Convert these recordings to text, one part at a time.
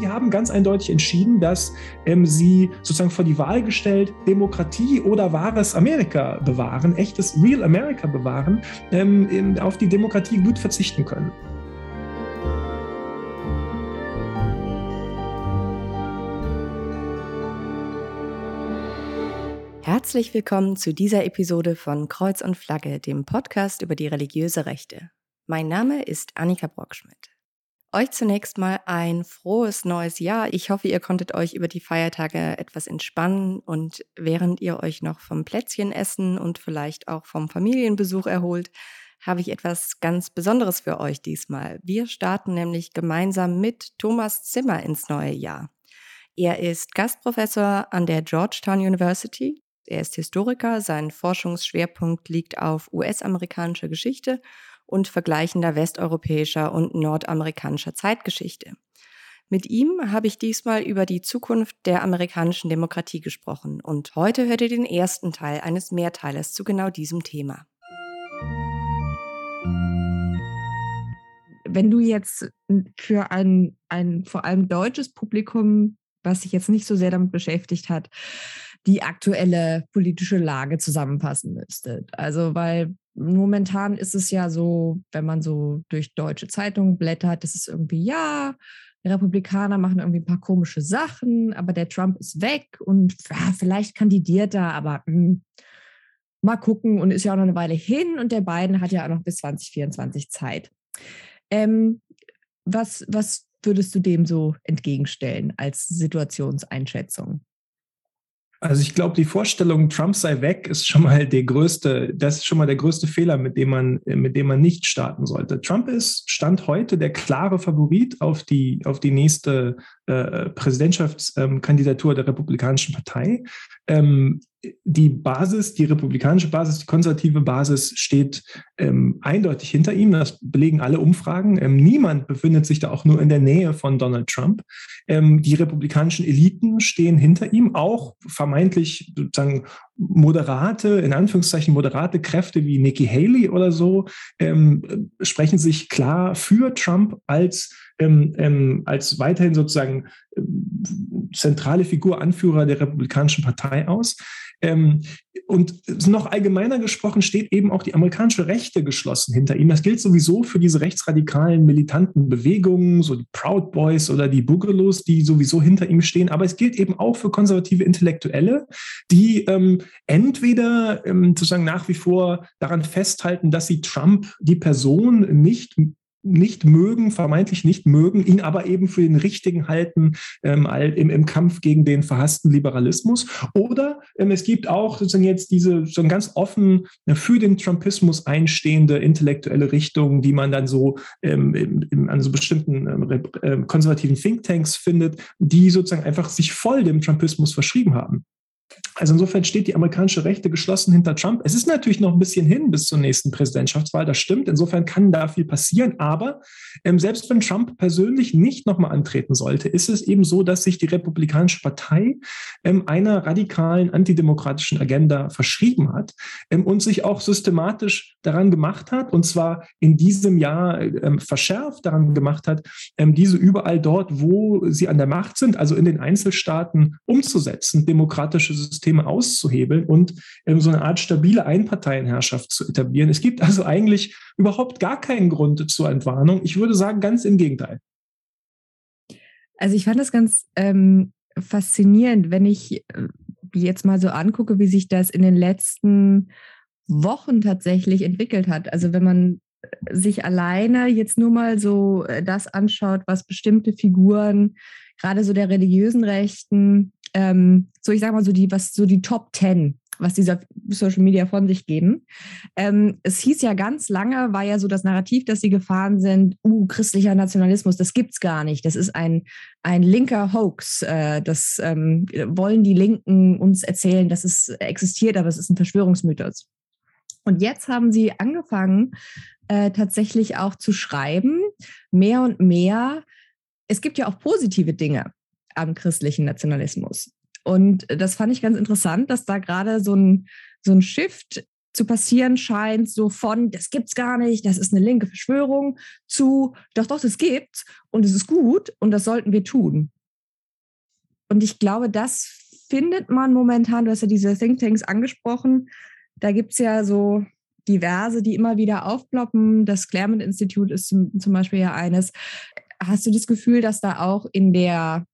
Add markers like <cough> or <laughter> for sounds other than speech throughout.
Die haben ganz eindeutig entschieden, dass ähm, sie sozusagen vor die Wahl gestellt, Demokratie oder wahres Amerika bewahren, echtes Real America bewahren, ähm, auf die Demokratie gut verzichten können. Herzlich willkommen zu dieser Episode von Kreuz und Flagge, dem Podcast über die religiöse Rechte. Mein Name ist Annika Brockschmidt. Euch zunächst mal ein frohes neues Jahr. Ich hoffe, ihr konntet euch über die Feiertage etwas entspannen und während ihr euch noch vom Plätzchen essen und vielleicht auch vom Familienbesuch erholt, habe ich etwas ganz Besonderes für euch diesmal. Wir starten nämlich gemeinsam mit Thomas Zimmer ins neue Jahr. Er ist Gastprofessor an der Georgetown University. Er ist Historiker, sein Forschungsschwerpunkt liegt auf US-amerikanischer Geschichte und vergleichender westeuropäischer und nordamerikanischer Zeitgeschichte. Mit ihm habe ich diesmal über die Zukunft der amerikanischen Demokratie gesprochen und heute hört ihr den ersten Teil eines Mehrteilers zu genau diesem Thema. Wenn du jetzt für ein, ein vor allem deutsches Publikum, was sich jetzt nicht so sehr damit beschäftigt hat, die aktuelle politische Lage zusammenfassen müsstet. Also, weil momentan ist es ja so, wenn man so durch deutsche Zeitungen blättert, das ist irgendwie, ja, Republikaner machen irgendwie ein paar komische Sachen, aber der Trump ist weg und ja, vielleicht kandidiert er, aber mh, hm, mal gucken und ist ja auch noch eine Weile hin und der Biden hat ja auch noch bis 2024 Zeit. Ähm, was, was würdest du dem so entgegenstellen als Situationseinschätzung? Also ich glaube, die Vorstellung, Trump sei weg, ist schon mal der größte, das ist schon mal der größte Fehler, mit dem man, mit dem man nicht starten sollte. Trump ist Stand heute der klare Favorit auf die, auf die nächste äh, Präsidentschaftskandidatur ähm, der Republikanischen Partei. Ähm, die Basis, die republikanische Basis, die konservative Basis steht ähm, eindeutig hinter ihm. Das belegen alle Umfragen. Ähm, niemand befindet sich da auch nur in der Nähe von Donald Trump. Ähm, die republikanischen Eliten stehen hinter ihm, auch vermeintlich sozusagen moderate, in Anführungszeichen moderate Kräfte wie Nikki Haley oder so, ähm, sprechen sich klar für Trump als ähm, ähm, als weiterhin sozusagen ähm, zentrale Figur, Anführer der Republikanischen Partei aus. Ähm, und noch allgemeiner gesprochen steht eben auch die amerikanische Rechte geschlossen hinter ihm. Das gilt sowieso für diese rechtsradikalen militanten Bewegungen, so die Proud Boys oder die Boogalos, die sowieso hinter ihm stehen. Aber es gilt eben auch für konservative Intellektuelle, die ähm, entweder ähm, sozusagen nach wie vor daran festhalten, dass sie Trump, die Person, nicht nicht mögen, vermeintlich nicht mögen, ihn aber eben für den richtigen halten ähm, im, im Kampf gegen den verhassten Liberalismus. Oder ähm, es gibt auch sozusagen jetzt diese so ganz offen äh, für den Trumpismus einstehende intellektuelle Richtung, die man dann so ähm, in, an so bestimmten ähm, konservativen Thinktanks findet, die sozusagen einfach sich voll dem Trumpismus verschrieben haben. Also insofern steht die amerikanische Rechte geschlossen hinter Trump. Es ist natürlich noch ein bisschen hin bis zur nächsten Präsidentschaftswahl, das stimmt. Insofern kann da viel passieren. Aber ähm, selbst wenn Trump persönlich nicht nochmal antreten sollte, ist es eben so, dass sich die Republikanische Partei ähm, einer radikalen antidemokratischen Agenda verschrieben hat ähm, und sich auch systematisch daran gemacht hat, und zwar in diesem Jahr ähm, verschärft daran gemacht hat, ähm, diese überall dort, wo sie an der Macht sind, also in den Einzelstaaten umzusetzen, demokratische Systeme Systeme auszuhebeln und ähm, so eine Art stabile Einparteienherrschaft zu etablieren. Es gibt also eigentlich überhaupt gar keinen Grund zur Entwarnung. Ich würde sagen, ganz im Gegenteil. Also ich fand das ganz ähm, faszinierend, wenn ich äh, jetzt mal so angucke, wie sich das in den letzten Wochen tatsächlich entwickelt hat. Also wenn man äh, sich alleine jetzt nur mal so äh, das anschaut, was bestimmte Figuren, gerade so der religiösen Rechten, ähm, so ich sage mal so die, was so die Top Ten, was diese Social Media von sich geben. Ähm, es hieß ja ganz lange, war ja so das Narrativ, dass sie gefahren sind, uh, christlicher Nationalismus, das gibt's gar nicht. Das ist ein, ein linker Hoax. Äh, das ähm, wollen die Linken uns erzählen, dass es existiert, aber es ist ein Verschwörungsmythos. Und jetzt haben sie angefangen, äh, tatsächlich auch zu schreiben, mehr und mehr. Es gibt ja auch positive Dinge am christlichen Nationalismus. Und das fand ich ganz interessant, dass da gerade so ein, so ein Shift zu passieren scheint, so von, das gibt's gar nicht, das ist eine linke Verschwörung, zu, doch, doch, das gibt's und es ist gut und das sollten wir tun. Und ich glaube, das findet man momentan, du hast ja diese Thinktanks angesprochen, da gibt's ja so diverse, die immer wieder aufploppen. Das Claremont-Institut ist zum, zum Beispiel ja eines. Hast du das Gefühl, dass da auch in der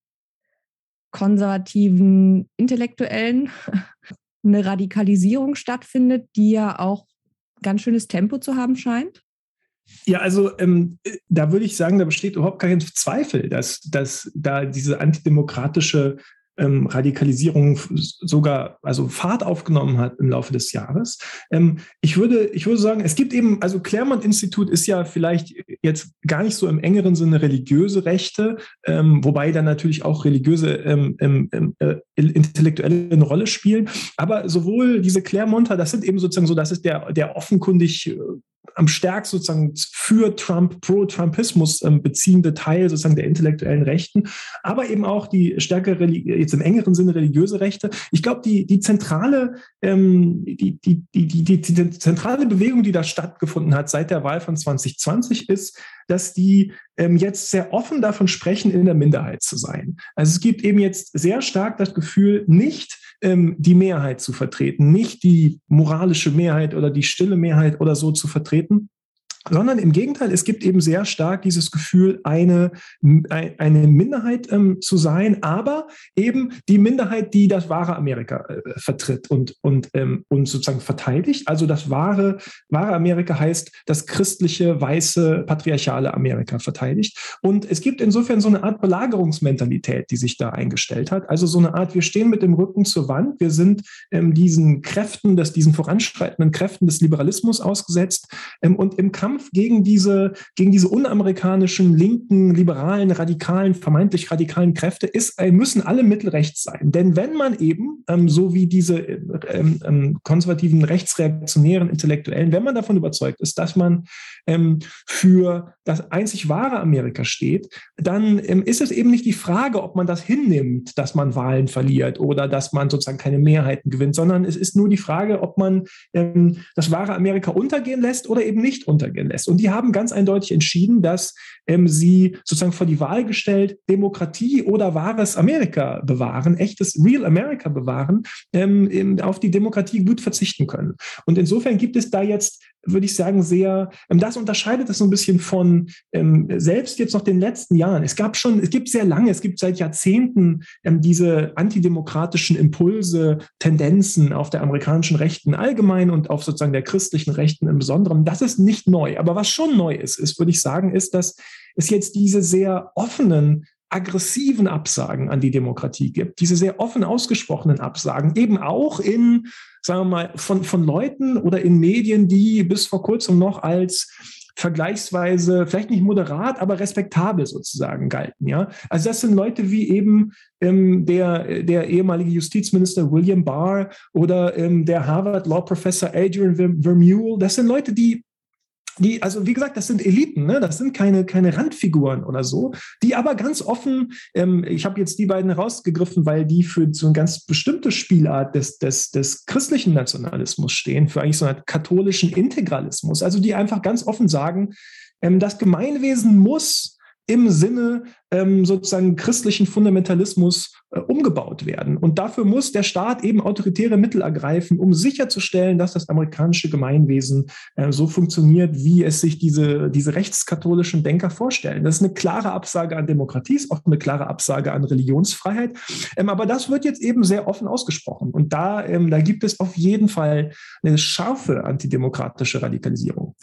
konservativen Intellektuellen <laughs> eine Radikalisierung stattfindet, die ja auch ganz schönes Tempo zu haben scheint? Ja, also ähm, da würde ich sagen, da besteht überhaupt kein Zweifel, dass, dass da diese antidemokratische ähm, Radikalisierung sogar also Fahrt aufgenommen hat im Laufe des Jahres. Ähm, ich würde ich würde sagen, es gibt eben also Claremont Institut ist ja vielleicht jetzt gar nicht so im engeren Sinne religiöse Rechte, ähm, wobei dann natürlich auch religiöse ähm, ähm, ähm, äh, Intellektuelle eine Rolle spielen. Aber sowohl diese Claremonter, das sind eben sozusagen so, das ist der der offenkundig äh, am stärksten sozusagen für Trump, pro-Trumpismus ähm, beziehende Teil sozusagen der intellektuellen Rechten, aber eben auch die stärkere, jetzt im engeren Sinne religiöse Rechte. Ich glaube, die, die zentrale, ähm, die, die, die, die, die zentrale Bewegung, die da stattgefunden hat seit der Wahl von 2020 ist, dass die ähm, jetzt sehr offen davon sprechen, in der Minderheit zu sein. Also es gibt eben jetzt sehr stark das Gefühl, nicht ähm, die Mehrheit zu vertreten, nicht die moralische Mehrheit oder die stille Mehrheit oder so zu vertreten, sondern im Gegenteil, es gibt eben sehr stark dieses Gefühl, eine, eine Minderheit ähm, zu sein, aber eben die Minderheit, die das wahre Amerika äh, vertritt und, und, ähm, und sozusagen verteidigt. Also das wahre, wahre Amerika heißt das christliche, weiße, patriarchale Amerika verteidigt. Und es gibt insofern so eine Art Belagerungsmentalität, die sich da eingestellt hat. Also so eine Art, wir stehen mit dem Rücken zur Wand, wir sind ähm, diesen Kräften, des, diesen voranschreitenden Kräften des Liberalismus ausgesetzt ähm, und im Kampf Kampf gegen diese, gegen diese unamerikanischen, linken, liberalen, radikalen, vermeintlich radikalen Kräfte ist, äh, müssen alle Mittel rechts sein. Denn wenn man eben, ähm, so wie diese ähm, ähm, konservativen, rechtsreaktionären Intellektuellen, wenn man davon überzeugt ist, dass man ähm, für das einzig wahre Amerika steht, dann ähm, ist es eben nicht die Frage, ob man das hinnimmt, dass man Wahlen verliert oder dass man sozusagen keine Mehrheiten gewinnt, sondern es ist nur die Frage, ob man ähm, das wahre Amerika untergehen lässt oder eben nicht untergehen werden lässt. Und die haben ganz eindeutig entschieden, dass ähm, sie sozusagen vor die Wahl gestellt, Demokratie oder wahres Amerika bewahren, echtes Real America bewahren, ähm, auf die Demokratie gut verzichten können. Und insofern gibt es da jetzt würde ich sagen, sehr, ähm, das unterscheidet es so ein bisschen von ähm, selbst jetzt noch den letzten Jahren. Es gab schon, es gibt sehr lange, es gibt seit Jahrzehnten ähm, diese antidemokratischen Impulse, Tendenzen auf der amerikanischen Rechten allgemein und auf sozusagen der christlichen Rechten im Besonderen. Das ist nicht neu. Aber was schon neu ist, ist, würde ich sagen, ist, dass es jetzt diese sehr offenen aggressiven Absagen an die Demokratie gibt, diese sehr offen ausgesprochenen Absagen, eben auch in sagen wir mal, von, von Leuten oder in Medien, die bis vor kurzem noch als vergleichsweise, vielleicht nicht moderat, aber respektabel sozusagen galten. Ja? Also das sind Leute wie eben ähm, der, der ehemalige Justizminister William Barr oder ähm, der Harvard Law Professor Adrian Vermeule. Das sind Leute, die die, also wie gesagt, das sind Eliten, ne? das sind keine, keine Randfiguren oder so, die aber ganz offen, ähm, ich habe jetzt die beiden herausgegriffen, weil die für so eine ganz bestimmte Spielart des, des, des christlichen Nationalismus stehen, für eigentlich so einen katholischen Integralismus, also die einfach ganz offen sagen, ähm, das Gemeinwesen muss im Sinne ähm, sozusagen christlichen Fundamentalismus äh, umgebaut werden. Und dafür muss der Staat eben autoritäre Mittel ergreifen, um sicherzustellen, dass das amerikanische Gemeinwesen äh, so funktioniert, wie es sich diese, diese rechtskatholischen Denker vorstellen. Das ist eine klare Absage an Demokratie, ist auch eine klare Absage an Religionsfreiheit. Ähm, aber das wird jetzt eben sehr offen ausgesprochen. Und da, ähm, da gibt es auf jeden Fall eine scharfe antidemokratische Radikalisierung.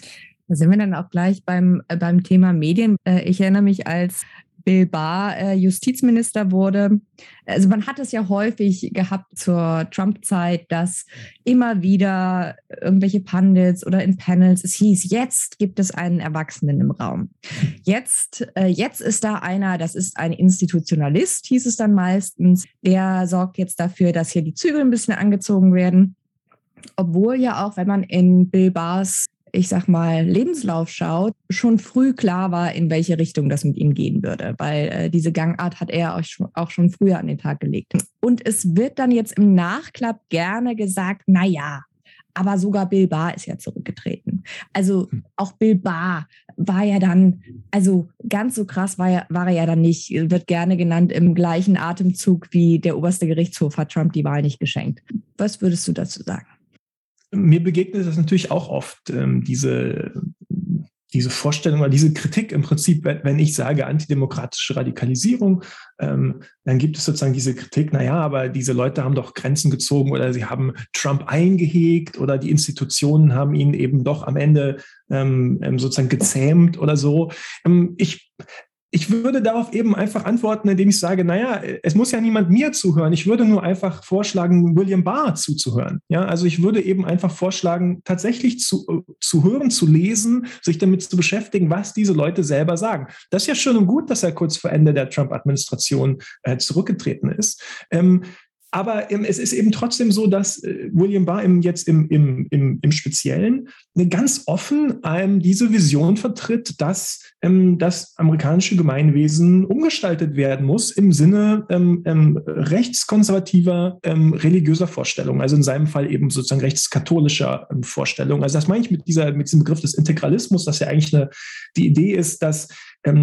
Da sind wir dann auch gleich beim, äh, beim Thema Medien. Äh, ich erinnere mich, als Bill Barr äh, Justizminister wurde. Also man hat es ja häufig gehabt zur Trump-Zeit, dass immer wieder irgendwelche Pundits oder in Panels es hieß, jetzt gibt es einen Erwachsenen im Raum. Jetzt, äh, jetzt ist da einer, das ist ein Institutionalist, hieß es dann meistens, der sorgt jetzt dafür, dass hier die Zügel ein bisschen angezogen werden. Obwohl ja auch, wenn man in Bill Barrs ich sag mal, Lebenslauf schaut, schon früh klar war, in welche Richtung das mit ihm gehen würde, weil äh, diese Gangart hat er auch schon, auch schon früher an den Tag gelegt. Und es wird dann jetzt im Nachklapp gerne gesagt, na ja, aber sogar Bill Barr ist ja zurückgetreten. Also hm. auch Bill Barr war ja dann, also ganz so krass war, er, war er ja dann nicht, wird gerne genannt im gleichen Atemzug wie der oberste Gerichtshof hat Trump die Wahl nicht geschenkt. Was würdest du dazu sagen? Mir begegnet das natürlich auch oft, ähm, diese diese Vorstellung oder diese Kritik im Prinzip, wenn ich sage antidemokratische Radikalisierung, ähm, dann gibt es sozusagen diese Kritik, naja, aber diese Leute haben doch Grenzen gezogen oder sie haben Trump eingehegt oder die Institutionen haben ihn eben doch am Ende ähm, ähm sozusagen gezähmt oder so. Ähm, ich, ich würde darauf eben einfach antworten, indem ich sage, naja, es muss ja niemand mir zuhören. Ich würde nur einfach vorschlagen, William Barr zuzuhören. Ja, also ich würde eben einfach vorschlagen, tatsächlich zu, zu hören, zu lesen, sich damit zu beschäftigen, was diese Leute selber sagen. Das ist ja schön und gut, dass er kurz vor Ende der Trump-Administration äh, zurückgetreten ist. Ähm, aber ähm, es ist eben trotzdem so, dass äh, William Barr im, jetzt im, im, im, im Speziellen ganz offen ähm, diese Vision vertritt, dass ähm, das amerikanische Gemeinwesen umgestaltet werden muss im Sinne ähm, ähm, rechtskonservativer ähm, religiöser Vorstellungen, also in seinem Fall eben sozusagen rechtskatholischer Vorstellungen. Also das meine ich mit, dieser, mit diesem Begriff des Integralismus, dass ja eigentlich eine, die Idee ist, dass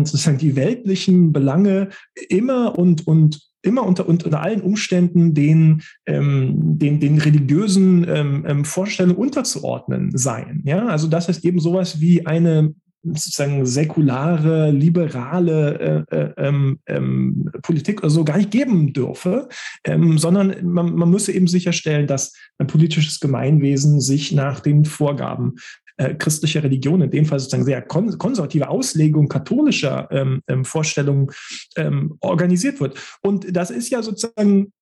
sozusagen die weltlichen Belange immer und, und immer unter, unter allen Umständen den, ähm, den, den religiösen ähm, ähm, Vorstellungen unterzuordnen seien. Ja, also dass es eben sowas wie eine sozusagen säkulare, liberale äh, äh, ähm, ähm, Politik oder so gar nicht geben dürfe, ähm, sondern man, man müsse eben sicherstellen, dass ein politisches Gemeinwesen sich nach den Vorgaben äh, christlicher Religion, in dem Fall sozusagen sehr kon konservative Auslegung katholischer ähm, ähm, Vorstellungen ähm, organisiert wird. Und das ist ja sozusagen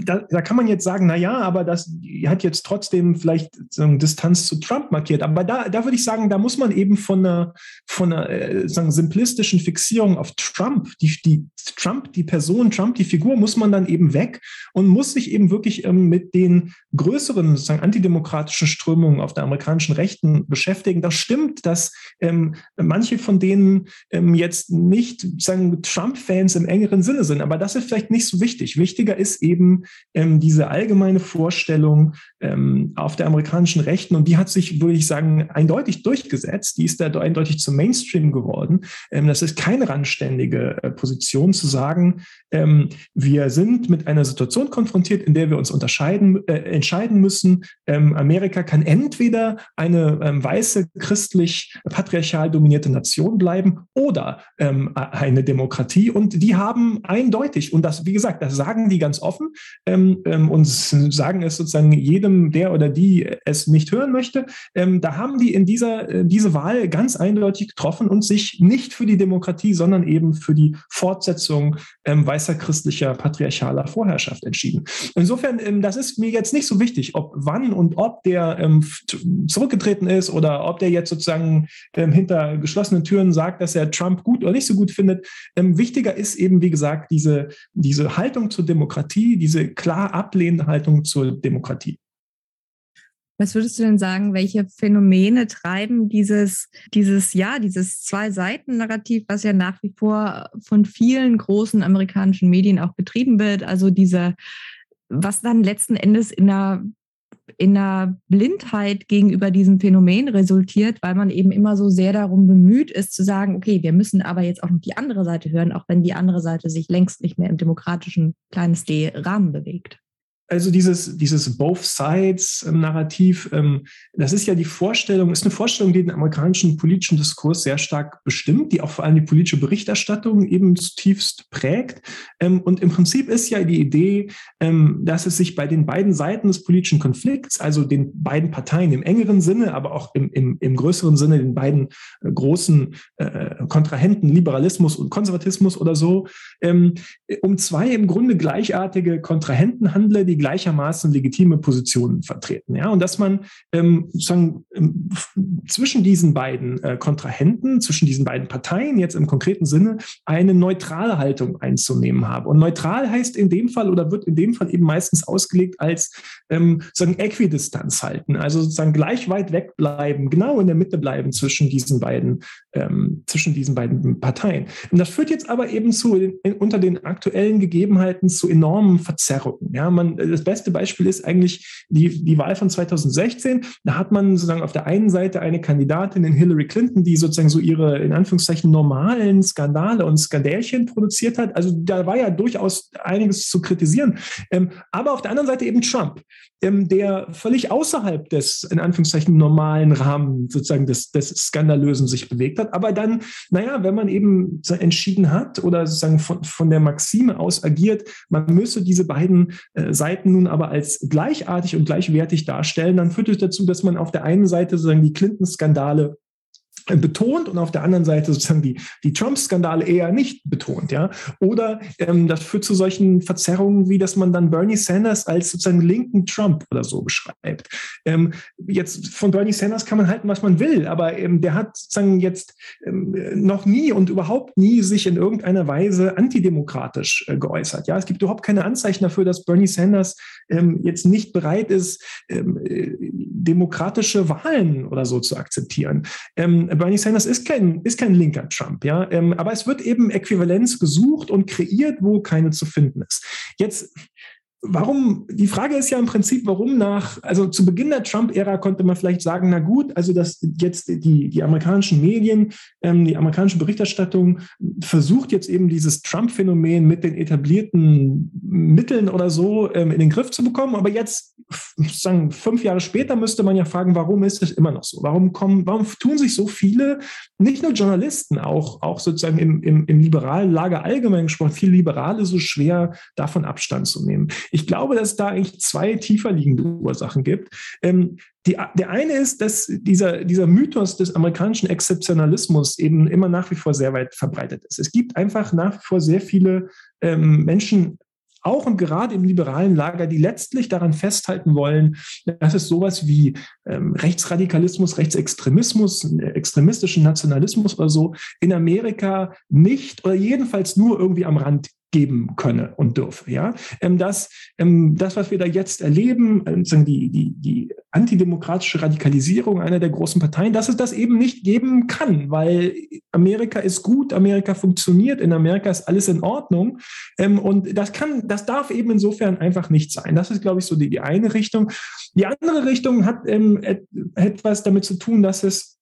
da, da, kann man jetzt sagen, na ja, aber das hat jetzt trotzdem vielleicht so eine Distanz zu Trump markiert. Aber da, da würde ich sagen, da muss man eben von einer, von einer äh, sagen, simplistischen Fixierung auf Trump, die, die Trump, die Person, Trump, die Figur, muss man dann eben weg und muss sich eben wirklich ähm, mit den größeren, sozusagen antidemokratischen Strömungen auf der amerikanischen Rechten beschäftigen. Das stimmt, dass ähm, manche von denen ähm, jetzt nicht sagen Trump-Fans im engeren Sinne sind, aber das ist vielleicht nicht so wichtig. Wichtiger ist eben ähm, diese allgemeine Vorstellung ähm, auf der amerikanischen Rechten und die hat sich, würde ich sagen, eindeutig durchgesetzt. Die ist da eindeutig zum Mainstream geworden. Ähm, das ist keine randständige äh, Position zu sagen, ähm, wir sind mit einer Situation konfrontiert, in der wir uns unterscheiden, äh, entscheiden müssen. Ähm, Amerika kann entweder eine ähm, weiße, christlich, patriarchal dominierte Nation bleiben oder eine Demokratie. Und die haben eindeutig, und das, wie gesagt, das sagen die ganz offen, ähm, ähm, und sagen es sozusagen jedem, der oder die es nicht hören möchte. Ähm, da haben die in dieser äh, diese Wahl ganz eindeutig getroffen und sich nicht für die Demokratie, sondern eben für die Fortsetzung ähm, weißer christlicher patriarchaler Vorherrschaft entschieden. Insofern, ähm, das ist mir jetzt nicht so wichtig, ob wann und ob der ähm, zurückgetreten ist oder ob der jetzt sozusagen hinter geschlossenen Türen sagt, dass er Trump gut oder nicht so gut findet. wichtiger ist eben, wie gesagt, diese, diese Haltung zur Demokratie, diese klar ablehnende Haltung zur Demokratie. Was würdest du denn sagen, welche Phänomene treiben dieses, dieses, ja, dieses Zwei-Seiten-Narrativ, was ja nach wie vor von vielen großen amerikanischen Medien auch betrieben wird? Also diese, was dann letzten Endes in einer, in einer Blindheit gegenüber diesem Phänomen resultiert, weil man eben immer so sehr darum bemüht ist zu sagen, okay, wir müssen aber jetzt auch noch die andere Seite hören, auch wenn die andere Seite sich längst nicht mehr im demokratischen kleines D Rahmen bewegt also dieses, dieses Both Sides-Narrativ, ähm, das ist ja die Vorstellung, ist eine Vorstellung, die den amerikanischen politischen Diskurs sehr stark bestimmt, die auch vor allem die politische Berichterstattung eben zutiefst prägt. Ähm, und im Prinzip ist ja die Idee, ähm, dass es sich bei den beiden Seiten des politischen Konflikts, also den beiden Parteien im engeren Sinne, aber auch im, im, im größeren Sinne, den beiden äh, großen äh, Kontrahenten, Liberalismus und Konservatismus oder so, ähm, um zwei im Grunde gleichartige Kontrahenten handle, die gleichermaßen legitime Positionen vertreten. Ja, und dass man ähm, sozusagen ähm, zwischen diesen beiden äh, Kontrahenten, zwischen diesen beiden Parteien jetzt im konkreten Sinne eine neutrale Haltung einzunehmen habe. Und neutral heißt in dem Fall oder wird in dem Fall eben meistens ausgelegt als ähm, sozusagen Äquidistanz halten, also sozusagen gleich weit weg bleiben, genau in der Mitte bleiben zwischen diesen beiden, ähm, zwischen diesen beiden Parteien. Und das führt jetzt aber eben zu in, unter den aktuellen Gegebenheiten zu enormen Verzerrungen. Ja, man das beste Beispiel ist eigentlich die, die Wahl von 2016. Da hat man sozusagen auf der einen Seite eine Kandidatin in Hillary Clinton, die sozusagen so ihre in Anführungszeichen normalen Skandale und Skandälchen produziert hat. Also da war ja durchaus einiges zu kritisieren. Ähm, aber auf der anderen Seite eben Trump, ähm, der völlig außerhalb des in Anführungszeichen normalen Rahmen sozusagen des, des Skandalösen sich bewegt hat. Aber dann, naja, wenn man eben entschieden hat oder sozusagen von, von der Maxime aus agiert, man müsse diese beiden äh, Seiten nun aber als gleichartig und gleichwertig darstellen, dann führt es dazu, dass man auf der einen Seite sozusagen die Clinton-Skandale betont und auf der anderen Seite sozusagen die, die Trump-Skandale eher nicht betont, ja. Oder ähm, das führt zu solchen Verzerrungen, wie dass man dann Bernie Sanders als sozusagen linken Trump oder so beschreibt. Ähm, jetzt von Bernie Sanders kann man halten, was man will, aber ähm, der hat sozusagen jetzt ähm, noch nie und überhaupt nie sich in irgendeiner Weise antidemokratisch äh, geäußert. Ja, es gibt überhaupt keine Anzeichen dafür, dass Bernie Sanders ähm, jetzt nicht bereit ist, ähm, äh, demokratische Wahlen oder so zu akzeptieren. Ähm, Bernie Sanders ist kein, ist kein linker Trump, ja. Ähm, aber es wird eben Äquivalenz gesucht und kreiert, wo keine zu finden ist. Jetzt Warum, die Frage ist ja im Prinzip, warum nach, also zu Beginn der Trump-Ära konnte man vielleicht sagen, na gut, also dass jetzt die, die amerikanischen Medien, ähm, die amerikanische Berichterstattung versucht jetzt eben dieses Trump-Phänomen mit den etablierten Mitteln oder so ähm, in den Griff zu bekommen. Aber jetzt, sozusagen fünf Jahre später, müsste man ja fragen, warum ist es immer noch so? Warum kommen, warum tun sich so viele, nicht nur Journalisten, auch, auch sozusagen im, im, im liberalen Lager allgemein gesprochen, viele Liberale so schwer davon Abstand zu nehmen? Ich glaube, dass es da eigentlich zwei tiefer liegende Ursachen gibt. Ähm, die, der eine ist, dass dieser, dieser Mythos des amerikanischen Exzeptionalismus eben immer nach wie vor sehr weit verbreitet ist. Es gibt einfach nach wie vor sehr viele ähm, Menschen, auch und gerade im liberalen Lager, die letztlich daran festhalten wollen, dass es sowas wie ähm, Rechtsradikalismus, Rechtsextremismus, extremistischen Nationalismus oder so in Amerika nicht oder jedenfalls nur irgendwie am Rand geben könne und dürfe. Ja, ähm, das, ähm, das, was wir da jetzt erleben, äh, die, die, die antidemokratische Radikalisierung einer der großen Parteien, dass es das eben nicht geben kann, weil Amerika ist gut, Amerika funktioniert, in Amerika ist alles in Ordnung. Ähm, und das kann, das darf eben insofern einfach nicht sein. Das ist, glaube ich, so die, die eine Richtung. Die andere Richtung hat ähm, etwas damit zu tun, dass es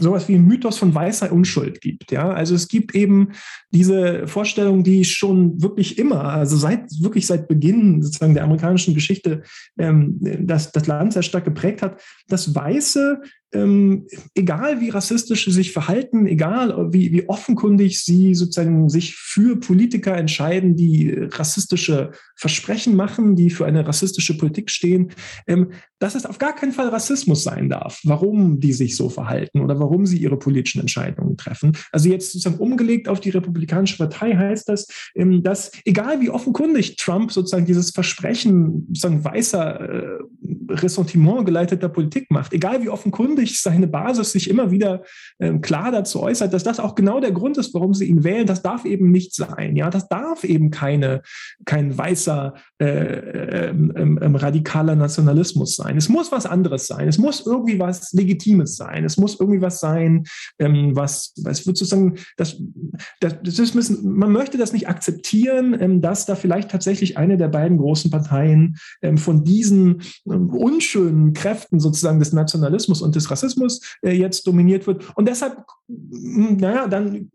sowas wie ein Mythos von weißer Unschuld gibt. Ja, also es gibt eben diese Vorstellung, die schon wirklich immer, also seit wirklich seit Beginn sozusagen der amerikanischen Geschichte, ähm, das, das Land sehr stark geprägt hat, dass Weiße ähm, egal wie rassistisch sie sich verhalten, egal wie, wie offenkundig sie sozusagen sich für Politiker entscheiden, die rassistische Versprechen machen, die für eine rassistische Politik stehen, ähm, dass es auf gar keinen Fall Rassismus sein darf, warum die sich so verhalten oder warum sie ihre politischen Entscheidungen treffen. Also jetzt sozusagen umgelegt auf die Republikanische Partei heißt das, ähm, dass egal wie offenkundig Trump sozusagen dieses Versprechen sozusagen weißer äh, Ressentiment geleiteter Politik macht, egal wie offenkundig seine Basis sich immer wieder ähm, klar dazu äußert, dass das auch genau der Grund ist, warum sie ihn wählen. Das darf eben nicht sein. Ja, das darf eben keine, kein weißer äh, ähm, ähm, ähm, radikaler Nationalismus sein. Es muss was anderes sein. Es muss irgendwie was Legitimes sein. Es muss irgendwie was sein, ähm, was, was wird sozusagen, das, das, das ist, müssen, man möchte das nicht akzeptieren, ähm, dass da vielleicht tatsächlich eine der beiden großen Parteien von diesen unschönen Kräften sozusagen des Nationalismus und des Rassismus äh, jetzt dominiert wird. Und deshalb, hm, naja, dann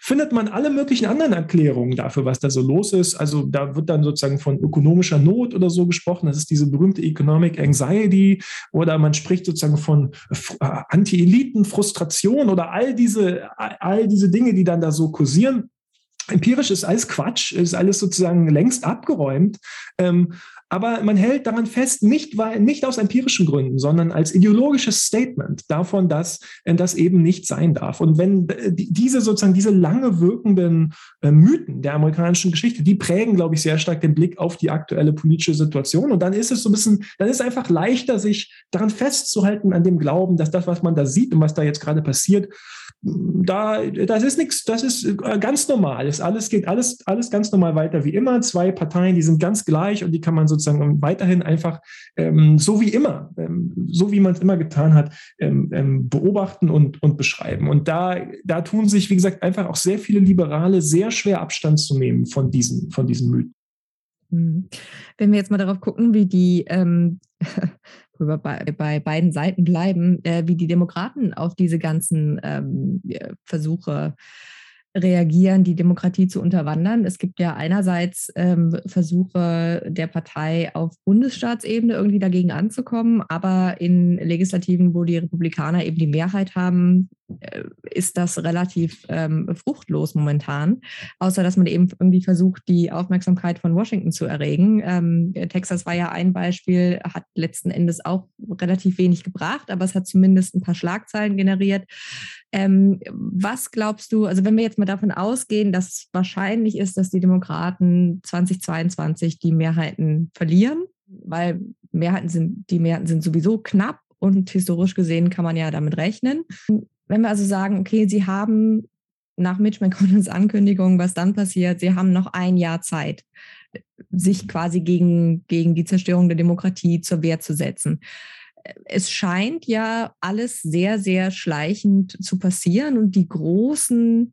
findet man alle möglichen anderen Erklärungen dafür, was da so los ist. Also da wird dann sozusagen von ökonomischer Not oder so gesprochen. Das ist diese berühmte Economic Anxiety oder man spricht sozusagen von äh, Anti-Eliten-Frustration oder all diese, all diese Dinge, die dann da so kursieren. Empirisch ist alles Quatsch, ist alles sozusagen längst abgeräumt. Ähm, aber man hält daran fest, nicht, weil, nicht aus empirischen Gründen, sondern als ideologisches Statement davon, dass äh, das eben nicht sein darf. Und wenn äh, diese sozusagen diese lange wirkenden äh, Mythen der amerikanischen Geschichte, die prägen, glaube ich, sehr stark den Blick auf die aktuelle politische Situation. Und dann ist es so ein bisschen, dann ist es einfach leichter, sich daran festzuhalten, an dem Glauben, dass das, was man da sieht und was da jetzt gerade passiert, da, das ist nichts, das ist ganz normal. Es alles geht alles, alles ganz normal weiter wie immer. Zwei Parteien, die sind ganz gleich und die kann man sozusagen weiterhin einfach ähm, so wie immer, ähm, so wie man es immer getan hat, ähm, ähm, beobachten und, und beschreiben. Und da, da tun sich, wie gesagt, einfach auch sehr viele Liberale sehr schwer Abstand zu nehmen von diesen, von diesen Mythen. Mhm. Wenn wir jetzt mal darauf gucken, wie die, ähm, <laughs> bei, bei beiden Seiten bleiben, äh, wie die Demokraten auf diese ganzen ähm, Versuche reagieren, die Demokratie zu unterwandern. Es gibt ja einerseits ähm, Versuche der Partei auf Bundesstaatsebene irgendwie dagegen anzukommen, aber in Legislativen, wo die Republikaner eben die Mehrheit haben, äh, ist das relativ ähm, fruchtlos momentan, außer dass man eben irgendwie versucht, die Aufmerksamkeit von Washington zu erregen. Ähm, Texas war ja ein Beispiel, hat letzten Endes auch relativ wenig gebracht, aber es hat zumindest ein paar Schlagzeilen generiert. Ähm, was glaubst du, also wenn wir jetzt mal davon ausgehen, dass wahrscheinlich ist, dass die Demokraten 2022 die Mehrheiten verlieren, weil Mehrheiten sind, die Mehrheiten sind sowieso knapp und historisch gesehen kann man ja damit rechnen. Wenn wir also sagen, okay, sie haben nach Mitch McConnells Ankündigung, was dann passiert, sie haben noch ein Jahr Zeit, sich quasi gegen, gegen die Zerstörung der Demokratie zur Wehr zu setzen es scheint ja alles sehr, sehr schleichend zu passieren und die großen,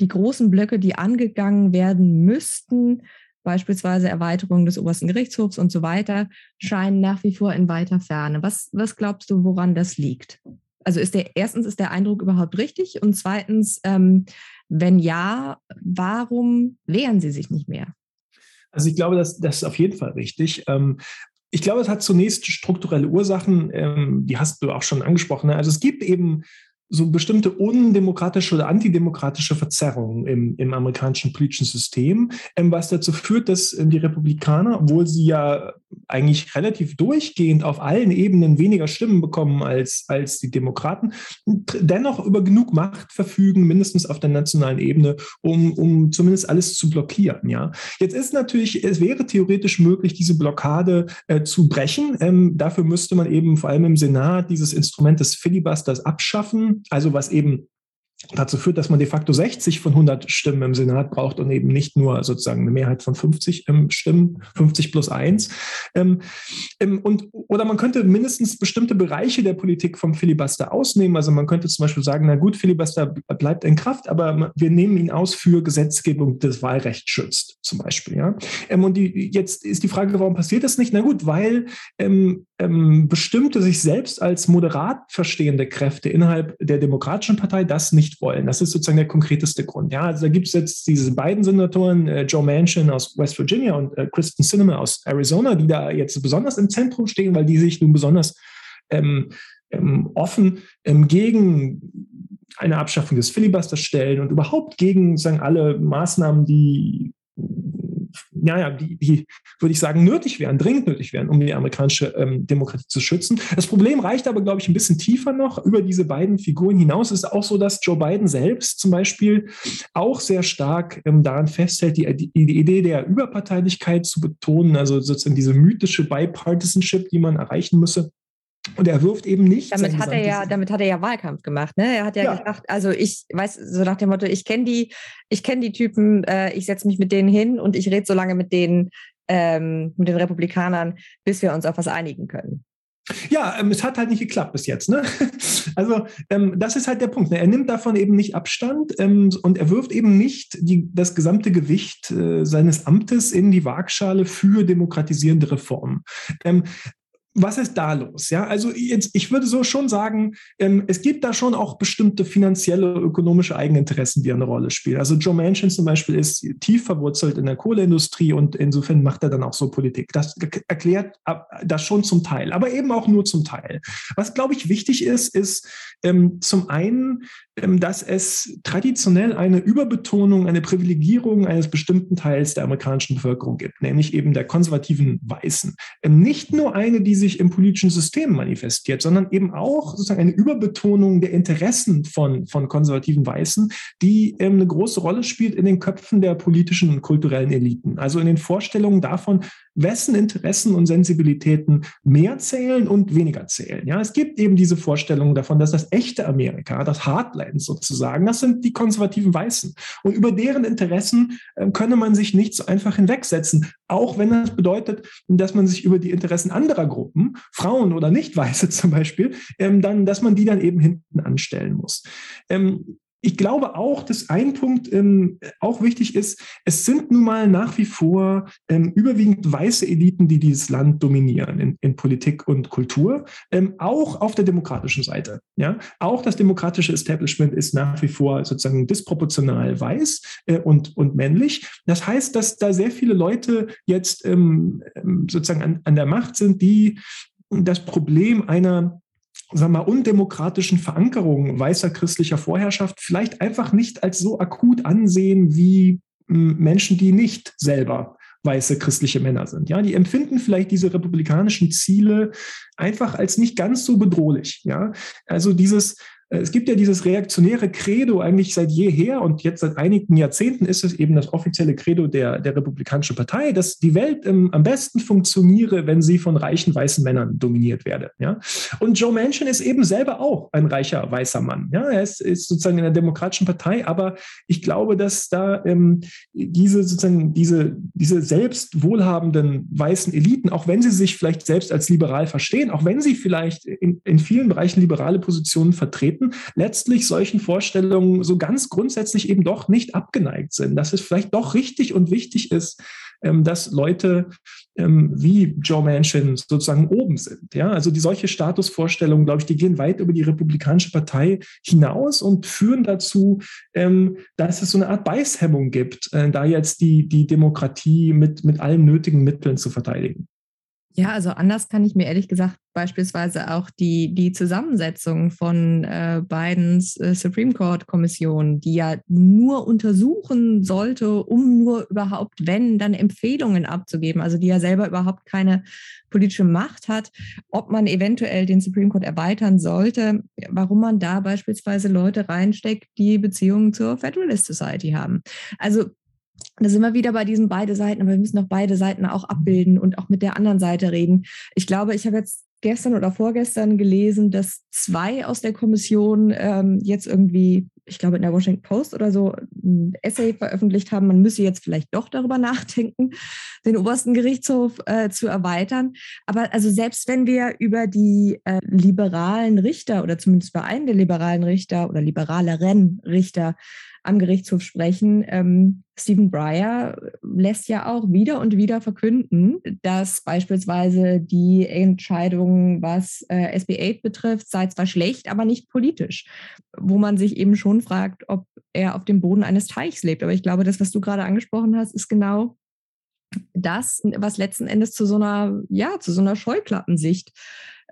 die großen Blöcke, die angegangen werden müssten, beispielsweise Erweiterung des obersten Gerichtshofs und so weiter, scheinen nach wie vor in weiter Ferne. Was, was glaubst du, woran das liegt? Also ist der erstens ist der Eindruck überhaupt richtig und zweitens, ähm, wenn ja, warum wehren sie sich nicht mehr? Also ich glaube, das, das ist auf jeden Fall richtig. Ähm, ich glaube, es hat zunächst strukturelle Ursachen, ähm, die hast du auch schon angesprochen. Also es gibt eben so bestimmte undemokratische oder antidemokratische Verzerrungen im, im amerikanischen politischen System, ähm, was dazu führt, dass ähm, die Republikaner, obwohl sie ja eigentlich relativ durchgehend auf allen Ebenen weniger Stimmen bekommen als, als die Demokraten, dennoch über genug Macht verfügen, mindestens auf der nationalen Ebene, um, um zumindest alles zu blockieren. Ja? Jetzt ist natürlich, es wäre theoretisch möglich, diese Blockade äh, zu brechen. Ähm, dafür müsste man eben vor allem im Senat dieses Instrument des Filibusters abschaffen, also was eben dazu führt, dass man de facto 60 von 100 Stimmen im Senat braucht und eben nicht nur sozusagen eine Mehrheit von 50 ähm, Stimmen, 50 plus 1. Ähm, und, oder man könnte mindestens bestimmte Bereiche der Politik vom Filibuster ausnehmen. Also man könnte zum Beispiel sagen, na gut, Filibuster bleibt in Kraft, aber wir nehmen ihn aus für Gesetzgebung, das Wahlrecht schützt, zum Beispiel. Ja? Ähm, und die, jetzt ist die Frage, warum passiert das nicht? Na gut, weil ähm, ähm, bestimmte sich selbst als moderat verstehende Kräfte innerhalb der Demokratischen Partei das nicht wollen. Das ist sozusagen der konkreteste Grund. Ja, also da gibt es jetzt diese beiden Senatoren, äh, Joe Manchin aus West Virginia und äh, Kristen Sinema aus Arizona, die da jetzt besonders im Zentrum stehen, weil die sich nun besonders ähm, ähm, offen ähm, gegen eine Abschaffung des Filibusters stellen und überhaupt gegen sagen alle Maßnahmen, die naja, die, die, würde ich sagen, nötig wären, dringend nötig wären, um die amerikanische ähm, Demokratie zu schützen. Das Problem reicht aber, glaube ich, ein bisschen tiefer noch. Über diese beiden Figuren hinaus ist auch so, dass Joe Biden selbst zum Beispiel auch sehr stark ähm, daran festhält, die, die, die Idee der Überparteilichkeit zu betonen, also sozusagen diese mythische Bipartisanship, die man erreichen müsse. Und er wirft eben nicht. Damit hat er ja, damit hat er ja Wahlkampf gemacht. Ne? Er hat ja, ja. gesagt, also ich weiß, so nach dem Motto, ich kenne die, ich kenne die Typen, äh, ich setze mich mit denen hin und ich rede so lange mit denen, ähm, mit den Republikanern, bis wir uns auf was einigen können. Ja, ähm, es hat halt nicht geklappt bis jetzt. Ne? <laughs> Also ähm, das ist halt der Punkt. Ne? Er nimmt davon eben nicht Abstand ähm, und er wirft eben nicht die, das gesamte Gewicht äh, seines Amtes in die Waagschale für demokratisierende Reformen. Was ist da los? Ja, also jetzt, ich würde so schon sagen, ähm, es gibt da schon auch bestimmte finanzielle, ökonomische Eigeninteressen, die eine Rolle spielen. Also Joe Manchin zum Beispiel ist tief verwurzelt in der Kohleindustrie und insofern macht er dann auch so Politik. Das erklärt das schon zum Teil, aber eben auch nur zum Teil. Was, glaube ich, wichtig ist, ist ähm, zum einen, ähm, dass es traditionell eine Überbetonung, eine Privilegierung eines bestimmten Teils der amerikanischen Bevölkerung gibt, nämlich eben der konservativen Weißen. Ähm, nicht nur eine, die sich im politischen System manifestiert, sondern eben auch sozusagen eine Überbetonung der Interessen von, von konservativen Weißen, die ähm, eine große Rolle spielt in den Köpfen der politischen und kulturellen Eliten. Also in den Vorstellungen davon, wessen Interessen und Sensibilitäten mehr zählen und weniger zählen. Ja, es gibt eben diese Vorstellung davon, dass das echte Amerika, das Heartland sozusagen, das sind die konservativen Weißen. Und über deren Interessen äh, könne man sich nicht so einfach hinwegsetzen, auch wenn das bedeutet, dass man sich über die Interessen anderer Gruppen, Frauen oder Nicht-Weiße <laughs> zum Beispiel, ähm, dann, dass man die dann eben hinten anstellen muss. Ähm, ich glaube auch, dass ein Punkt ähm, auch wichtig ist, es sind nun mal nach wie vor ähm, überwiegend weiße Eliten, die dieses Land dominieren in, in Politik und Kultur, ähm, auch auf der demokratischen Seite. Ja? Auch das demokratische Establishment ist nach wie vor sozusagen disproportional weiß äh, und, und männlich. Das heißt, dass da sehr viele Leute jetzt ähm, ähm, sozusagen an, an der Macht sind, die das Problem einer sagen wir mal, undemokratischen Verankerung weißer christlicher Vorherrschaft vielleicht einfach nicht als so akut ansehen wie hm, Menschen, die nicht selber weiße christliche Männer sind. Ja, die empfinden vielleicht diese republikanischen Ziele einfach als nicht ganz so bedrohlich. Ja, also dieses es gibt ja dieses reaktionäre Credo eigentlich seit jeher und jetzt seit einigen Jahrzehnten ist es eben das offizielle Credo der, der Republikanischen Partei, dass die Welt ähm, am besten funktioniere, wenn sie von reichen weißen Männern dominiert werde. Ja? Und Joe Manchin ist eben selber auch ein reicher weißer Mann. Ja? Er ist, ist sozusagen in der Demokratischen Partei, aber ich glaube, dass da ähm, diese sozusagen diese, diese selbst wohlhabenden weißen Eliten, auch wenn sie sich vielleicht selbst als liberal verstehen, auch wenn sie vielleicht in, in vielen Bereichen liberale Positionen vertreten, Experten letztlich solchen Vorstellungen so ganz grundsätzlich eben doch nicht abgeneigt sind, dass es vielleicht doch richtig und wichtig ist, ähm, dass Leute ähm, wie Joe Manchin sozusagen oben sind. Ja, also die solche Statusvorstellungen, glaube ich, die gehen weit über die Republikanische Partei hinaus und führen dazu, ähm, dass es so eine Art Beißhemmung gibt, äh, da jetzt die, die Demokratie mit, mit allen nötigen Mitteln zu verteidigen. Ja, also anders kann ich mir ehrlich gesagt beispielsweise auch die, die Zusammensetzung von äh, Bidens äh, Supreme Court Kommission, die ja nur untersuchen sollte, um nur überhaupt, wenn, dann Empfehlungen abzugeben, also die ja selber überhaupt keine politische Macht hat, ob man eventuell den Supreme Court erweitern sollte, warum man da beispielsweise Leute reinsteckt, die Beziehungen zur Federalist Society haben. Also da sind wir wieder bei diesen beide Seiten, aber wir müssen auch beide Seiten auch abbilden und auch mit der anderen Seite reden. Ich glaube, ich habe jetzt gestern oder vorgestern gelesen, dass zwei aus der Kommission ähm, jetzt irgendwie, ich glaube in der Washington Post oder so, ein Essay veröffentlicht haben, man müsse jetzt vielleicht doch darüber <laughs> nachdenken, den obersten Gerichtshof äh, zu erweitern. Aber also selbst wenn wir über die äh, liberalen Richter oder zumindest bei einem der liberalen Richter oder liberaleren Richter am Gerichtshof sprechen. Ähm, Stephen Breyer lässt ja auch wieder und wieder verkünden, dass beispielsweise die Entscheidung, was äh, SB 8 betrifft, sei zwar schlecht, aber nicht politisch. Wo man sich eben schon fragt, ob er auf dem Boden eines Teichs lebt. Aber ich glaube, das, was du gerade angesprochen hast, ist genau das, was letzten Endes zu so einer, ja, zu so einer Scheuklappensicht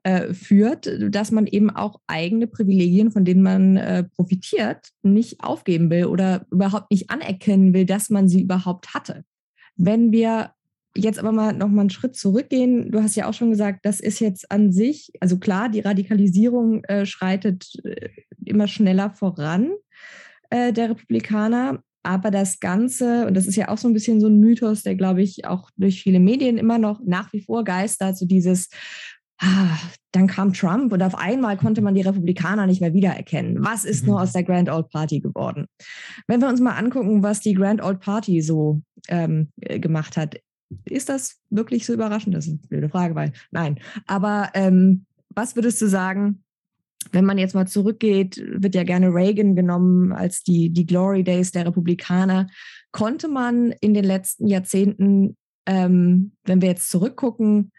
äh, führt, dass man eben auch eigene Privilegien, von denen man äh, profitiert, nicht aufgeben will oder überhaupt nicht anerkennen will, dass man sie überhaupt hatte. Wenn wir jetzt aber mal noch mal einen Schritt zurückgehen, du hast ja auch schon gesagt, das ist jetzt an sich, also klar, die Radikalisierung äh, schreitet äh, immer schneller voran äh, der Republikaner, aber das Ganze, und das ist ja auch so ein bisschen so ein Mythos, der, glaube ich, auch durch viele Medien immer noch nach wie vor geistert, so dieses, ah, dann kam Trump und auf einmal konnte man die Republikaner nicht mehr wiedererkennen. Was ist mhm. nur aus der Grand Old Party geworden? Wenn wir uns mal angucken, was die Grand Old Party so ähm, äh, gemacht hat, ist das wirklich so überraschend? Das ist eine blöde Frage, weil nein. Aber ähm, was würdest du sagen, wenn man jetzt mal zurückgeht, wird ja gerne Reagan genommen als die, die Glory Days der Republikaner. Konnte man in den letzten Jahrzehnten, ähm, wenn wir jetzt zurückgucken,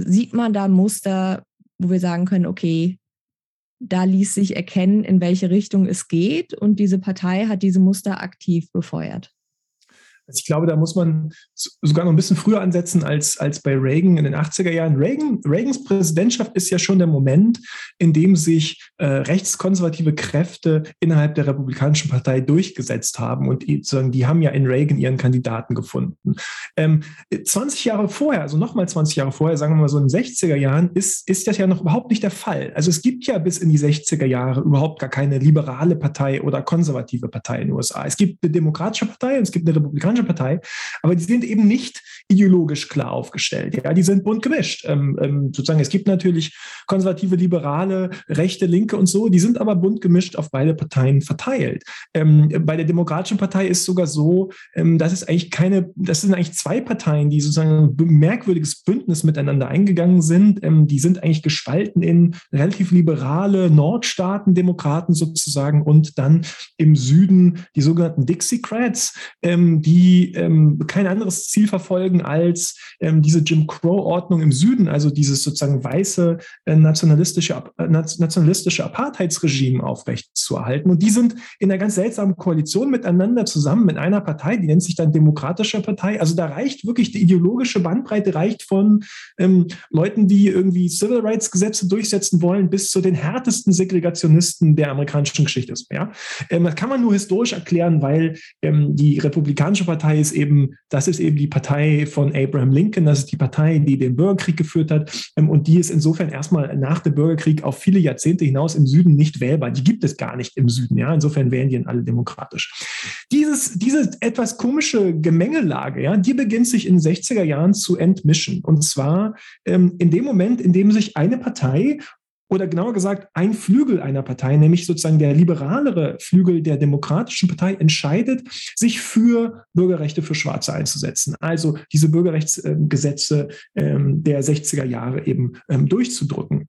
Sieht man da Muster, wo wir sagen können, okay, da ließ sich erkennen, in welche Richtung es geht und diese Partei hat diese Muster aktiv befeuert? Also ich glaube, da muss man sogar noch ein bisschen früher ansetzen als, als bei Reagan in den 80er Jahren. Reagan, Reagans Präsidentschaft ist ja schon der Moment, in dem sich äh, rechtskonservative Kräfte innerhalb der Republikanischen Partei durchgesetzt haben. Und sozusagen, die haben ja in Reagan ihren Kandidaten gefunden. Ähm, 20 Jahre vorher, also nochmal 20 Jahre vorher, sagen wir mal so in den 60er Jahren, ist, ist das ja noch überhaupt nicht der Fall. Also es gibt ja bis in die 60er Jahre überhaupt gar keine liberale Partei oder konservative Partei in den USA. Es gibt eine demokratische Partei und es gibt eine republikanische Republikanische Partei, aber die sind eben nicht ideologisch klar aufgestellt. Ja, die sind bunt gemischt. Ähm, ähm, sozusagen, es gibt natürlich konservative, liberale, rechte, linke und so, die sind aber bunt gemischt auf beide Parteien verteilt. Ähm, bei der Demokratischen Partei ist sogar so, ähm, dass es eigentlich keine, das sind eigentlich zwei Parteien, die sozusagen ein merkwürdiges Bündnis miteinander eingegangen sind. Ähm, die sind eigentlich gespalten in relativ liberale Nordstaaten-Demokraten sozusagen und dann im Süden die sogenannten Dixiecrats, ähm, die ähm, kein anderes Ziel verfolgen als ähm, diese Jim Crow-Ordnung im Süden, also dieses sozusagen weiße äh, nationalistische, äh, nationalistische Apartheidsregime aufrechtzuerhalten. Und die sind in einer ganz seltsamen Koalition miteinander zusammen mit einer Partei, die nennt sich dann Demokratische Partei. Also da reicht wirklich die ideologische Bandbreite reicht von ähm, Leuten, die irgendwie Civil Rights Gesetze durchsetzen wollen, bis zu den härtesten Segregationisten der amerikanischen Geschichte. Ja? Ähm, das kann man nur historisch erklären, weil ähm, die Republikanische Partei ist eben, das ist eben die Partei von Abraham Lincoln, das ist die Partei, die den Bürgerkrieg geführt hat ähm, und die ist insofern erstmal nach dem Bürgerkrieg auf viele Jahrzehnte hinaus im Süden nicht wählbar. Die gibt es gar nicht im Süden. Ja? Insofern wählen die alle demokratisch. Dieses, diese etwas komische Gemengelage, ja, die beginnt sich in den 60er Jahren zu entmischen. Und zwar ähm, in dem Moment, in dem sich eine Partei oder genauer gesagt ein Flügel einer Partei, nämlich sozusagen der liberalere Flügel der Demokratischen Partei, entscheidet, sich für Bürgerrechte für Schwarze einzusetzen. Also diese Bürgerrechtsgesetze ähm, der 60er Jahre eben ähm, durchzudrücken.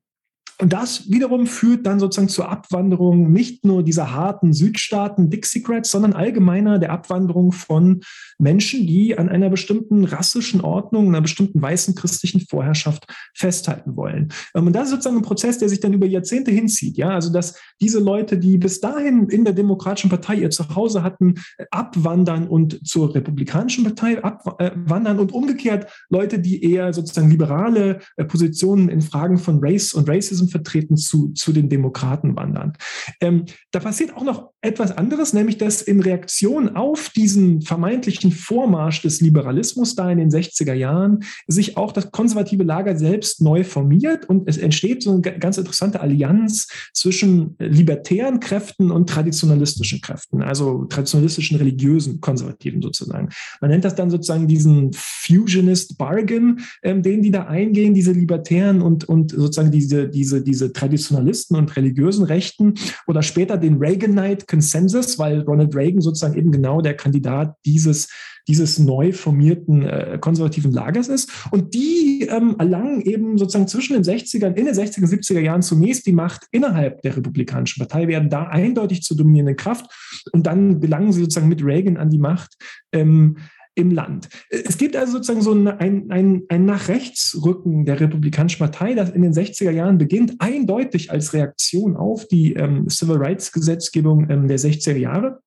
Und das wiederum führt dann sozusagen zur Abwanderung nicht nur dieser harten Südstaaten Dixiecrats, sondern allgemeiner der Abwanderung von Menschen, die an einer bestimmten rassischen Ordnung, einer bestimmten weißen christlichen Vorherrschaft festhalten wollen. Ähm, und das ist sozusagen ein Prozess, der sich dann über Jahrzehnte hinzieht. Ja, also dass diese Leute, die bis dahin in der Demokratischen Partei ihr Zuhause hatten, abwandern und zur Republikanischen Partei abwandern und umgekehrt Leute, die eher sozusagen liberale äh, Positionen in Fragen von Race und Racism vertreten zu, zu den Demokraten wandern. Ähm, da passiert auch noch etwas anderes, nämlich dass in Reaktion auf diesen vermeintlichen Vormarsch des Liberalismus da in den 60er Jahren sich auch das konservative Lager selbst neu formiert und es entsteht so eine ganz interessante Allianz zwischen libertären Kräften und traditionalistischen Kräften, also traditionalistischen religiösen Konservativen sozusagen. Man nennt das dann sozusagen diesen Fusionist Bargain, ähm, den die da eingehen, diese Libertären und, und sozusagen diese, diese diese, Traditionalisten und religiösen Rechten oder später den Reaganite Consensus, weil Ronald Reagan sozusagen eben genau der Kandidat dieses dieses neu formierten äh, konservativen Lagers ist. Und die ähm, erlangen eben sozusagen zwischen den 60ern, in den 60er, 70er Jahren zunächst die Macht innerhalb der Republikanischen Partei, werden da eindeutig zur dominierenden Kraft und dann gelangen sie sozusagen mit Reagan an die Macht. Ähm, im Land. Es gibt also sozusagen so ein, ein, ein nach rechts Rücken der Republikanischen Partei, das in den 60er Jahren beginnt, eindeutig als Reaktion auf die ähm, Civil Rights Gesetzgebung ähm, der 60er Jahre.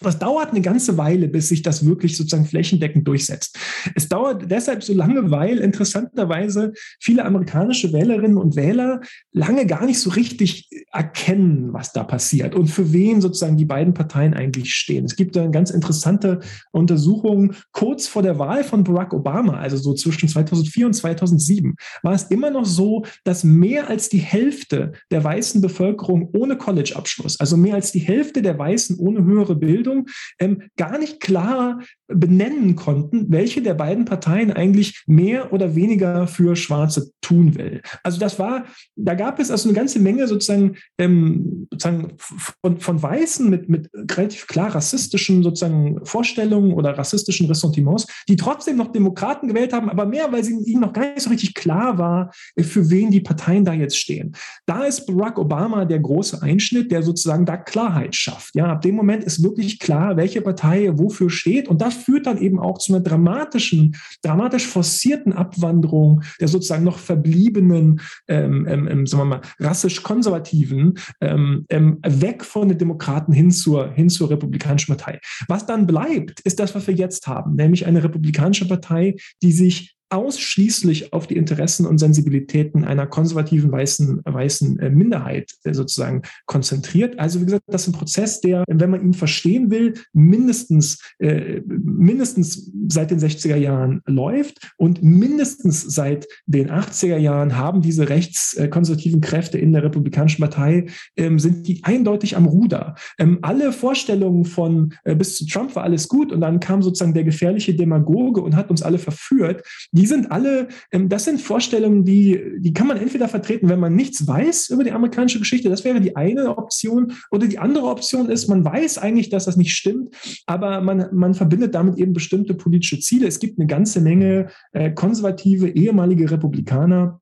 Das dauert eine ganze Weile, bis sich das wirklich sozusagen flächendeckend durchsetzt. Es dauert deshalb so lange, weil interessanterweise viele amerikanische Wählerinnen und Wähler lange gar nicht so richtig erkennen, was da passiert und für wen sozusagen die beiden Parteien eigentlich stehen. Es gibt eine ganz interessante Untersuchung kurz vor der Wahl von Barack Obama, also so zwischen 2004 und 2007, war es immer noch so, dass mehr als die Hälfte der weißen Bevölkerung ohne College-Abschluss, also mehr als die Hälfte der Weißen ohne höhere Bildung, Bildung ähm, gar nicht klar benennen konnten, welche der beiden Parteien eigentlich mehr oder weniger für Schwarze tun will. Also das war, da gab es also eine ganze Menge sozusagen, ähm, sozusagen von, von Weißen mit, mit relativ klar rassistischen sozusagen Vorstellungen oder rassistischen Ressentiments, die trotzdem noch Demokraten gewählt haben, aber mehr, weil sie ihnen noch gar nicht so richtig klar war, für wen die Parteien da jetzt stehen. Da ist Barack Obama der große Einschnitt, der sozusagen da Klarheit schafft. Ja, ab dem Moment ist wirklich klar, welche Partei wofür steht und das führt dann eben auch zu einer dramatischen, dramatisch forcierten Abwanderung der sozusagen noch verbliebenen, ähm, ähm, ähm sagen wir mal, rassisch konservativen ähm, ähm, weg von den Demokraten hin zur, hin zur Republikanischen Partei. Was dann bleibt, ist das, was wir jetzt haben, nämlich eine Republikanische Partei, die sich ausschließlich auf die Interessen und Sensibilitäten einer konservativen weißen, weißen äh, Minderheit äh, sozusagen konzentriert. Also wie gesagt, das ist ein Prozess, der, wenn man ihn verstehen will, mindestens, äh, mindestens seit den 60er Jahren läuft und mindestens seit den 80er Jahren haben diese rechtskonservativen Kräfte in der Republikanischen Partei, ähm, sind die eindeutig am Ruder. Ähm, alle Vorstellungen von äh, bis zu Trump war alles gut und dann kam sozusagen der gefährliche Demagoge und hat uns alle verführt. Die sind alle, ähm, das sind Vorstellungen, die, die kann man entweder vertreten, wenn man nichts weiß über die amerikanische Geschichte, das wäre die eine Option, oder die andere Option ist, man weiß eigentlich, dass das nicht stimmt, aber man, man verbindet damit eben bestimmte politische Ziele. Es gibt eine ganze Menge äh, konservative ehemalige Republikaner,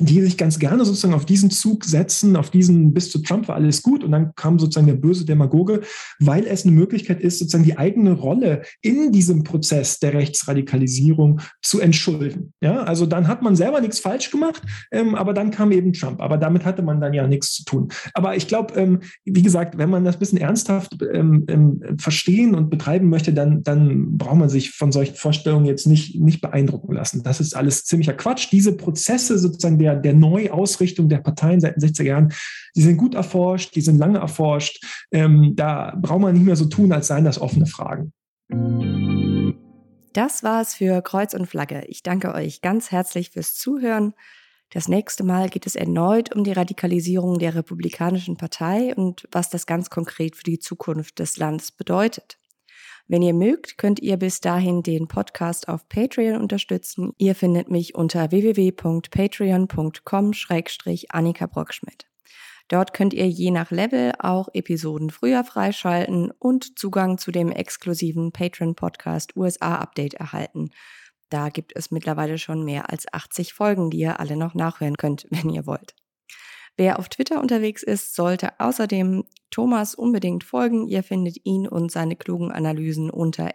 die sich ganz gerne sozusagen auf diesen Zug setzen, auf diesen bis zu Trump war alles gut und dann kam sozusagen der böse Demagoge, weil es eine Möglichkeit ist, sozusagen die eigene Rolle in diesem Prozess der Rechtsradikalisierung zu entschulden. Ja, also dann hat man selber nichts falsch gemacht, ähm, aber dann kam eben Trump. Aber damit hatte man dann ja nichts zu tun. Aber ich glaube, ähm, wie gesagt, wenn man das ein bisschen ernsthaft ähm, ähm, verstehen und betreiben möchte, dann, dann braucht man sich von solchen Vorstellungen jetzt nicht, nicht beeindrucken lassen. Das ist alles ziemlicher Quatsch. Diese Prozesse sozusagen der, der Neuausrichtung der Parteien seit den 60er Jahren, die sind gut erforscht, die sind lange erforscht. Ähm, da braucht man nicht mehr so tun, als seien das offene Fragen. Das war es für Kreuz und Flagge. Ich danke euch ganz herzlich fürs Zuhören. Das nächste Mal geht es erneut um die Radikalisierung der Republikanischen Partei und was das ganz konkret für die Zukunft des Landes bedeutet. Wenn ihr mögt, könnt ihr bis dahin den Podcast auf Patreon unterstützen. Ihr findet mich unter www.patreon.com-annika Brockschmidt. Dort könnt ihr je nach Level auch Episoden früher freischalten und Zugang zu dem exklusiven Patreon-Podcast USA Update erhalten. Da gibt es mittlerweile schon mehr als 80 Folgen, die ihr alle noch nachhören könnt, <laughs> wenn ihr wollt. Wer auf Twitter unterwegs ist, sollte außerdem Thomas unbedingt folgen. Ihr findet ihn und seine klugen Analysen unter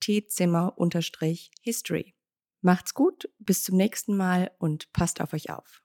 tzimmer-history. Macht's gut, bis zum nächsten Mal und passt auf euch auf.